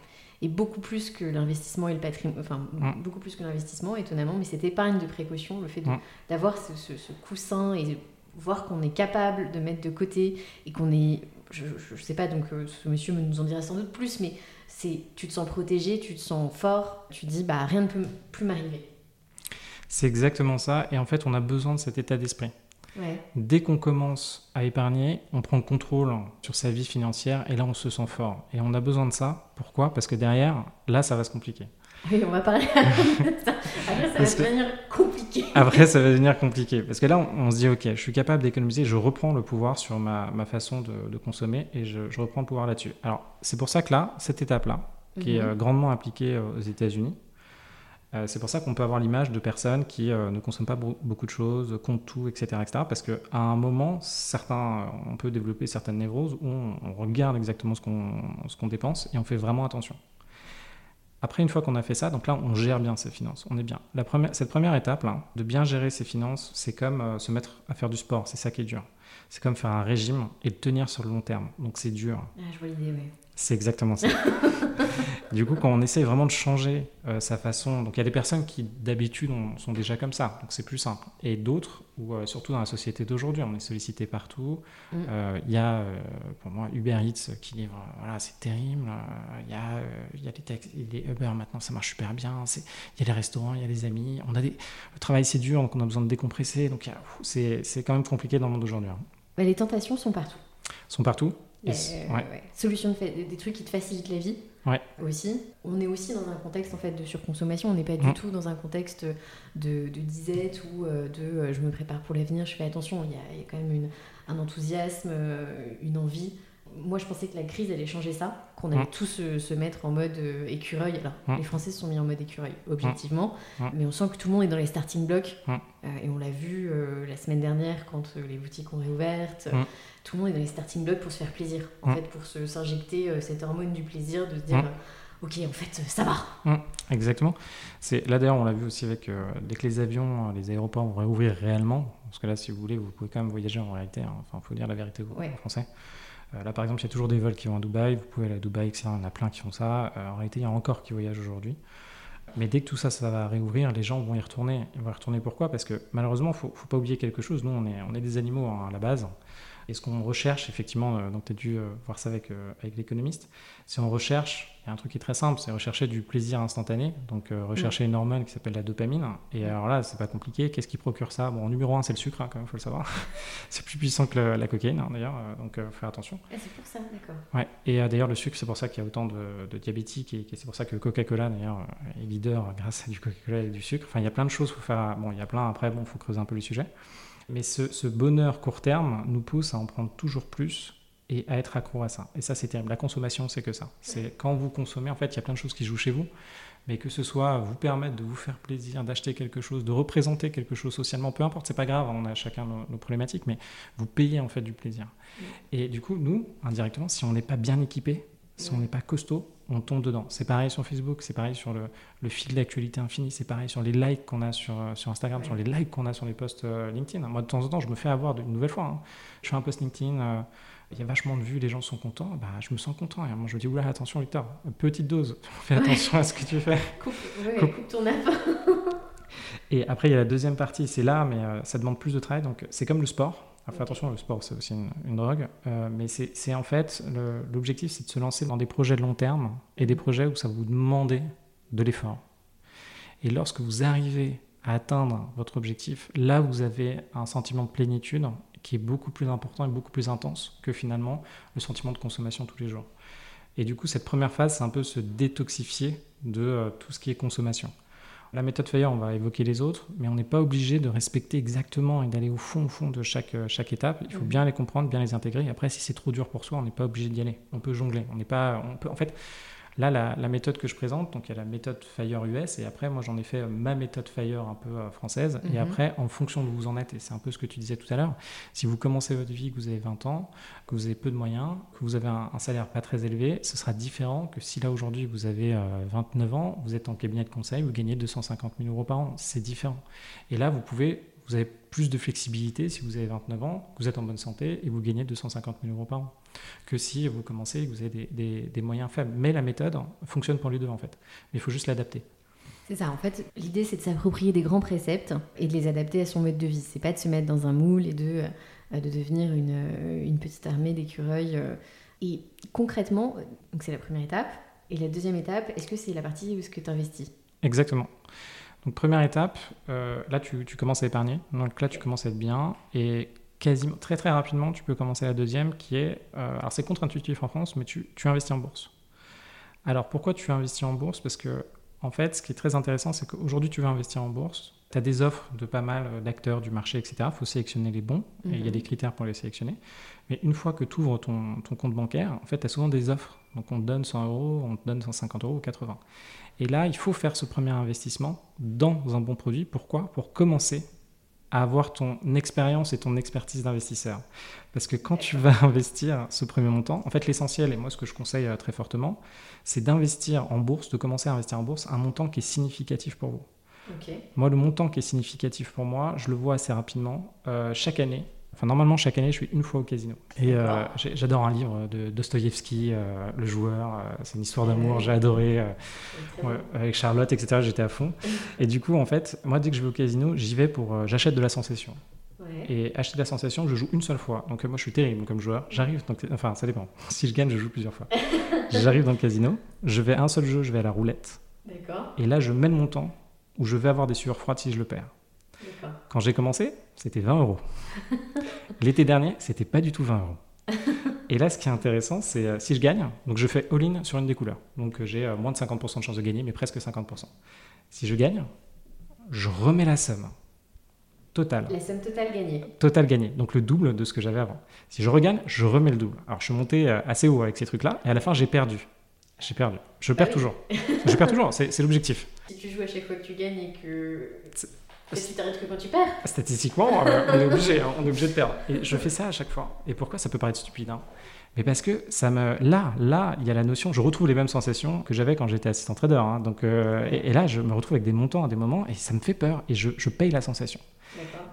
Et beaucoup plus que l'investissement et le patrimoine, enfin beaucoup plus que l'investissement, étonnamment, mais cette épargne de précaution, le fait d'avoir ce, ce, coussin et voir qu'on est capable de mettre de côté et qu'on est, je, ne sais pas, donc euh, ce monsieur nous en dira sans doute plus, mais c'est tu te sens protégé, tu te sens fort, tu te dis bah rien ne peut plus m'arriver. C'est exactement ça, et en fait on a besoin de cet état d'esprit. Dès qu'on commence à épargner, on prend le contrôle sur sa vie financière et là on se sent fort. Et on a besoin de ça. Pourquoi? Parce que derrière, là ça va se compliquer. Oui, on va parler. Après, ça va devenir compliqué. Après, ça va devenir compliqué. Parce que là, on, se dit, OK, je suis capable d'économiser, je reprends le pouvoir sur ma, ma façon de, consommer et je, je, reprends le pouvoir là-dessus. Alors, c'est pour ça que là, cette étape-là, qui est mhm. euh, grandement appliquée euh, aux États-Unis, euh, c'est pour ça qu'on peut avoir l'image de personnes qui ne consomment pas beaucoup de choses, comptent tout, etc. etc. parce qu'à un moment, certains, on peut développer certaines névroses où on, on regarde exactement ce qu'on dépense et on fait vraiment attention. Après, une fois qu'on a fait ça, donc là, on gère bien ses finances, on est bien. Cette première étape, de bien gérer ses finances, c'est comme euh, se mettre à faire du sport, c'est ça qui est dur. C'est comme faire un régime et le tenir sur le long terme. Donc c'est dur. Ah, je vois l'idée. C'est exactement ça. du coup, quand on essaie vraiment de changer euh, sa façon, donc il y a des personnes qui d'habitude sont déjà comme ça, donc c'est plus simple. Et d'autres, ou euh, surtout dans la société d'aujourd'hui, on est sollicité partout. Mm. Euh, il y a, pour moi, Uber Eats qui livre, voilà, c'est terrible. Il y a, il y a les, les, Uber maintenant, ça marche super bien. Il y a les restaurants, il y a les amis. On a des, le travail c'est dur, donc on a besoin de décompresser. Donc c'est quand même compliqué dans le monde d'aujourd'hui. Hein. les tentations sont partout. Sont partout euh, Solution de des trucs qui te facilitent la vie. Ouais. Aussi. On est aussi dans un contexte en fait de surconsommation. On n'est pas du mm. tout dans un contexte de, de disette ou euh, de euh, je me prépare pour l'avenir, je fais attention. Il y a, quand même une, un enthousiasme, une envie. Moi, je pensais que la crise allait changer ça, qu'on allait mm. tous se, mettre en mode écureuil. Alors, mm. les Français se sont mis en mode écureuil, objectivement, mais on sent que tout le monde est dans les starting blocks. et on l'a vu la semaine dernière quand les boutiques ont réouvertes tout le monde est dans les starting blocks pour se faire plaisir, en mm. fait, pour s'injecter euh, cette hormone du plaisir, de se dire, mm. euh, ok, en fait, ça va. Mm. Exactement. C'est là d'ailleurs, on l'a vu aussi avec euh, dès que les avions, les aéroports vont réouvrir réellement, parce que là, si vous voulez, vous pouvez quand même voyager en réalité. Hein. Enfin, il faut dire la vérité aux Français. Là, par exemple, il y a toujours des vols qui vont à Dubaï. Vous pouvez aller à Dubaï, etc. Il y en a plein qui font ça. en réalité, il y a encore qui voyagent aujourd'hui. Mais dès que tout ça, ça va réouvrir, les gens vont y retourner. Ils vont y retourner pourquoi? Parce que malheureusement, il ne faut, pas oublier quelque chose. Nous, on est, on est des animaux hein, à la base. Et ce qu'on recherche, effectivement, euh, donc tu as dû euh, voir ça avec, euh, avec l'économiste, si on recherche, il y a un truc qui est très simple, c'est rechercher du plaisir instantané, donc rechercher une hormone qui s'appelle la dopamine. Et alors là, c'est pas compliqué. Qu'est-ce qui procure ça? Bon, numéro un, c'est le sucre, hein, quand même, faut le savoir. c'est plus puissant que la cocaïne, hein, d'ailleurs, donc faut faire attention. Ah, c'est pour ça, d'accord. Ouais. Et d'ailleurs, le sucre, c'est pour ça qu'il y a autant de, de diabétiques et, c'est pour ça que Coca-Cola, d'ailleurs, est leader grâce à du Coca-Cola et du sucre. Enfin, il y a plein de choses, faut faire. Bon, il y a plein, après, bon, faut creuser un peu le sujet. Mais ce, bonheur court terme nous pousse à en prendre toujours plus et à être accro à ça. Et ça, c'est terrible. La consommation, c'est que ça. C'est quand vous consommez, en fait, il y a plein de choses qui jouent chez vous, mais que ce soit vous permettre de vous faire plaisir, d'acheter quelque chose, de représenter quelque chose socialement, peu importe, c'est pas grave, on a chacun nos, problématiques, mais vous payez en fait du plaisir. Et du coup, nous, indirectement, si on n'est pas bien équipé, si on n'est pas costaud, on tombe dedans. C'est pareil sur Facebook, c'est pareil sur le, le fil d'actualité infini, c'est pareil sur les likes qu'on a sur, euh, sur Instagram, sur les likes qu'on a sur les posts euh, LinkedIn. Moi, de temps en temps, je me fais avoir une nouvelle fois. Hein. Je fais un post LinkedIn, euh, il y a vachement de vues, les gens sont contents, bah, je me sens content. Et moi, je dis, oula, attention, Victor, petite dose, fais attention à ce que tu fais. Coupe, coupe. ton app. et après, il y a la deuxième partie, c'est là, mais ça demande plus de travail. Donc, c'est comme le sport Fais attention, le sport, c'est aussi une, drogue. Euh, mais c'est en fait, l'objectif, c'est de se lancer dans des projets de long terme et des projets où ça vous demande de l'effort. Et lorsque vous arrivez à atteindre votre objectif, là, vous avez un sentiment de plénitude qui est beaucoup plus important et beaucoup plus intense que finalement le sentiment de consommation tous les jours. Et du coup, cette première phase, c'est un peu se détoxifier de euh, tout ce qui est consommation. La méthode Fire, on va évoquer les autres, mais on n'est pas obligé de respecter exactement et d'aller au fond, au fond de chaque, euh, chaque étape. Il faut mm. bien les comprendre, bien les intégrer. après, si c'est trop dur pour soi, on n'est pas obligé d'y aller. On peut jongler. On n'est pas, on peut, en fait, Là, la, méthode que je présente, donc il y a la méthode Fire US, et après, moi, j'en ai fait ma méthode Fire un peu française. Et mhm. après, en fonction d'où vous en êtes, et c'est un peu ce que tu disais tout à l'heure, si vous commencez votre vie, que vous avez 20 ans, que vous avez peu de moyens, que vous avez un, salaire pas très élevé, ce sera différent que si là, aujourd'hui, vous avez 29 ans, vous êtes en cabinet de conseil, vous gagnez 250 000 euros par an. C'est différent. Et là, vous pouvez vous avez plus de flexibilité si vous avez 29 ans, vous êtes en bonne santé et vous gagnez 250 000 euros par an, que si vous commencez et que vous avez des, moyens faibles. Mais la méthode fonctionne pour les deux en fait. Mais il faut juste l'adapter. C'est ça, en fait, l'idée c'est de s'approprier des grands préceptes et de les adapter à son mode de vie. C'est pas de se mettre dans un moule et de, euh, de devenir une, euh, une petite armée d'écureuils. Euh. Et concrètement, donc c'est la première étape. Et la deuxième étape, est-ce que c'est la partie où est-ce que tu investis Exactement. Donc première étape, euh, là tu, commences à épargner, donc là tu commences à être bien et quasiment très très rapidement tu peux commencer la deuxième qui est, euh, alors c'est contre-intuitif en France, mais tu, tu investis en bourse. Alors pourquoi tu investis en bourse? Parce que en fait ce qui est très intéressant c'est qu'aujourd'hui tu veux investir en bourse, tu as des offres de pas mal d'acteurs du marché, etc. Il faut sélectionner les bons et il y a mhm. des critères pour les sélectionner. Mais une fois que tu ouvres ton, ton, compte bancaire, en fait tu as souvent des offres. Donc on te donne 100 euros, on te donne 150 euros ou 80. Et là, il faut faire ce premier investissement dans un bon produit. Pourquoi? Pour commencer à avoir ton expérience et ton expertise d'investisseur. Parce que quand tu vas investir ce premier montant, en fait l'essentiel, et moi ce que je conseille euh, très fortement, c'est d'investir en bourse, de commencer à investir en bourse, un montant qui est significatif pour vous. Moi, le montant qui est significatif pour moi, je le vois assez rapidement. Euh, chaque année, Enfin, normalement, chaque année, je suis une fois au casino. Et euh, j'adore un livre de Dostoïevski, euh, Le joueur. Euh, c'est une histoire d'amour. J'ai adoré. avec Charlotte, etc. J'étais à fond. Et du coup, en fait, moi, dès que je vais au casino, j'y vais pour. J'achète de la sensation. Et acheter de la sensation, je joue une seule fois. Donc, moi, je suis terrible comme joueur. J'arrive. Enfin, ça dépend. Si je gagne, je joue plusieurs fois. J'arrive dans le casino. Je vais à un seul jeu, je vais à la roulette. Et là, je mène mon temps où je vais avoir des sueurs froides si je le perds. Quand j'ai commencé, c'était 20 euros. L'été dernier, c'était pas du tout 20 euros. Et là, ce qui est intéressant, c'est euh, si je gagne, donc je fais all-in sur une des couleurs. Donc euh, j'ai euh, moins de 50% de chance de gagner, mais presque 50%. Si je gagne, je remets la somme. Totale. La somme totale gagnée. Totale gagnée. Donc le double de ce que j'avais avant. Si je regagne, je remets le double. Alors je suis monté assez haut avec ces trucs-là, et à la fin, j'ai perdu. J'ai perdu. Je perds toujours. je perds toujours, c'est l'objectif. Si tu joues à chaque fois que tu gagnes et que et tu t'arrêtes que quand tu perds. Statistiquement, euh, on, est obligé, hein, on est obligé de perdre. Et je fais ça à chaque fois. Et pourquoi ça peut paraître stupide hein? Mais parce que ça me là là il y a la notion je retrouve les mêmes sensations que j'avais quand j'étais assistant trader hein. donc euh, et, là je me retrouve avec des montants à des moments et ça me fait peur et je, je paye la sensation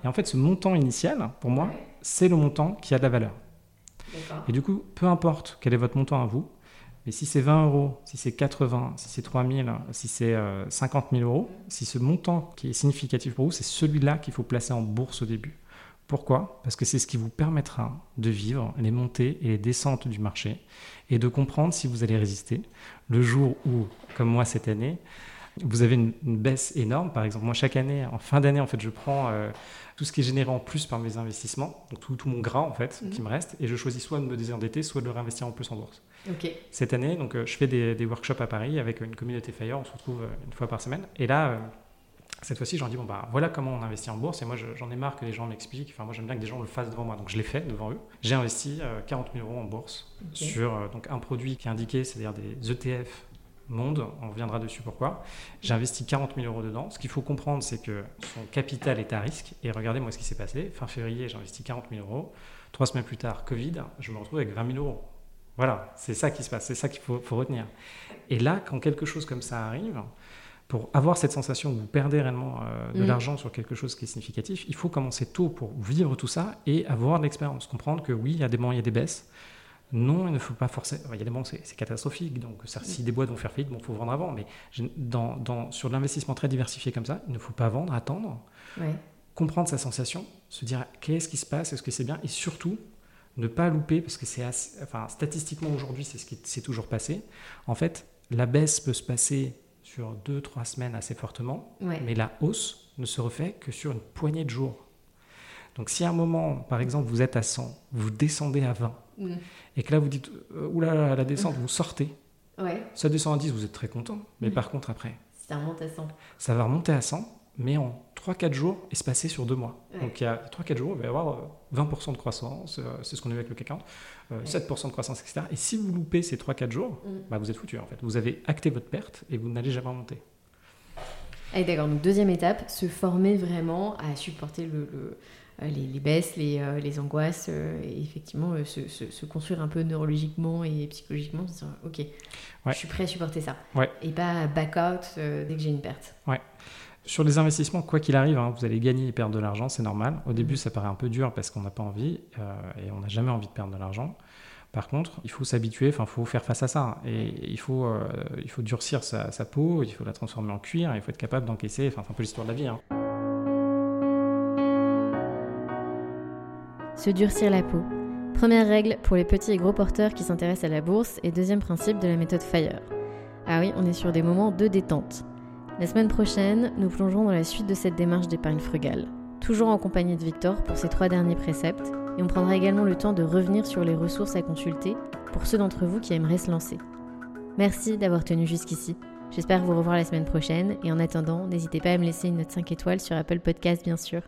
et en fait ce montant initial pour moi c'est le montant qui a de la valeur et du coup peu importe quel est votre montant à vous mais si c'est 20 euros, si c'est 80, si c'est 3000, si c'est 50 euh, 000 euros, si ce montant qui est significatif pour vous, c'est celui-là qu'il faut placer en bourse au début. Pourquoi? Parce que c'est ce qui vous permettra de vivre les montées et les descentes du marché et de comprendre si vous allez résister le jour où, comme moi cette année, vous avez une, baisse énorme. Par exemple, moi chaque année, en fin d'année, en fait, je prends euh, tout ce qui est généré en plus par mes investissements, donc tout, mon gras en fait qui mhm. me reste, et je choisis soit de me désendetter, soit de le réinvestir en plus en bourse. Cette année, donc, euh, je fais des, workshops à Paris avec une communauté Fire, on se retrouve euh, une fois par semaine. Et là, euh, cette fois-ci, j'en dis, bon, bah, voilà comment on investit en bourse. Et moi, j'en ai marre que les gens m'expliquent. Enfin, moi, j'aime bien que des gens le fassent devant moi. Donc, je l'ai fait devant eux. J'ai investi 40 000 euros en bourse sur donc, un produit qui est indiqué, c'est-à-dire des ETF monde, on reviendra dessus pourquoi. J'ai investi 40 000 euros dedans. Ce qu'il faut comprendre, c'est que son capital est à risque. Et regardez moi ce qui s'est passé. Fin février, j'ai investi 40 000 euros. Trois semaines plus tard, Covid, je me retrouve avec 20 000 euros. Voilà, c'est ça qui se passe, c'est ça qu'il faut, retenir. Et là, quand quelque chose comme ça arrive, pour avoir cette sensation que vous perdez réellement euh, de mm. l'argent sur quelque chose qui est significatif, il faut commencer tôt pour vivre tout ça et avoir de l'expérience. Comprendre que oui, il y a des moments, il y a des baisses. Non, il ne faut pas forcer. Il y a des moments, c'est catastrophique. Donc, si des boîtes vont faire faillite, il faut vendre avant. Mais dans, sur l'investissement très diversifié comme ça, il ne faut pas vendre, attendre, comprendre sa sensation, se dire qu'est-ce qui se passe, est-ce que c'est bien, et surtout ne pas louper, parce que c'est enfin, statistiquement aujourd'hui, c'est ce qui s'est toujours passé. En fait, la baisse peut se passer sur deux, trois semaines assez fortement, mais la hausse ne se refait que sur une poignée de jours. Donc si à un moment, par exemple, vous êtes à 100, vous descendez à 20, mm. et que là vous dites, euh, oulala, la descente, vous sortez, ça descend à 10, vous êtes très content, mais mm. par contre après, ça remonte à 100. Ça va remonter à 100, mais en 3-4 jours espacés sur 2 mois. Donc il y a 3-4 jours, il va y avoir 20% euh, de croissance, euh, c'est ce qu'on a vu avec le CAC 40. 7% de croissance, etc. Et si vous loupez ces 3-4 jours, mm. bah, vous êtes foutu en fait. Vous avez acté votre perte et vous n'allez jamais remonter. Ah, d'accord, donc deuxième étape, se former vraiment à supporter le, euh, les, baisses, les, euh, les angoisses, euh, et effectivement se, se, construire un peu neurologiquement et psychologiquement, ok, je suis prêt à supporter ça. Et pas back out dès que j'ai une perte. Ouais. Sur les investissements, quoi qu'il arrive, hein, vous allez gagner et perdre de l'argent, c'est normal. Au début, mm. ça paraît un peu dur parce qu'on n'a pas envie et on n'a jamais envie de perdre de l'argent. Par contre, il faut s'habituer, enfin, il faut faire face à ça. Et il faut, euh, il faut durcir sa, peau, il faut la transformer en cuir, il faut être capable d'encaisser. Enfin, c'est un peu l'histoire de la vie. Hein. Se durcir la peau. Première règle pour les petits et gros porteurs qui s'intéressent à la bourse et deuxième principe de la méthode FIRE. Ah oui, on est sur des moments de détente. La semaine prochaine, nous plongerons dans la suite de cette démarche d'épargne frugale, toujours en compagnie de Victor pour ces trois derniers préceptes et on prendra également le temps de revenir sur les ressources à consulter pour ceux d'entre vous qui aimeraient se lancer. Merci d'avoir tenu jusqu'ici. J'espère vous revoir la semaine prochaine et en attendant, n'hésitez pas à me laisser une note 5 étoiles sur Apple Podcast bien sûr.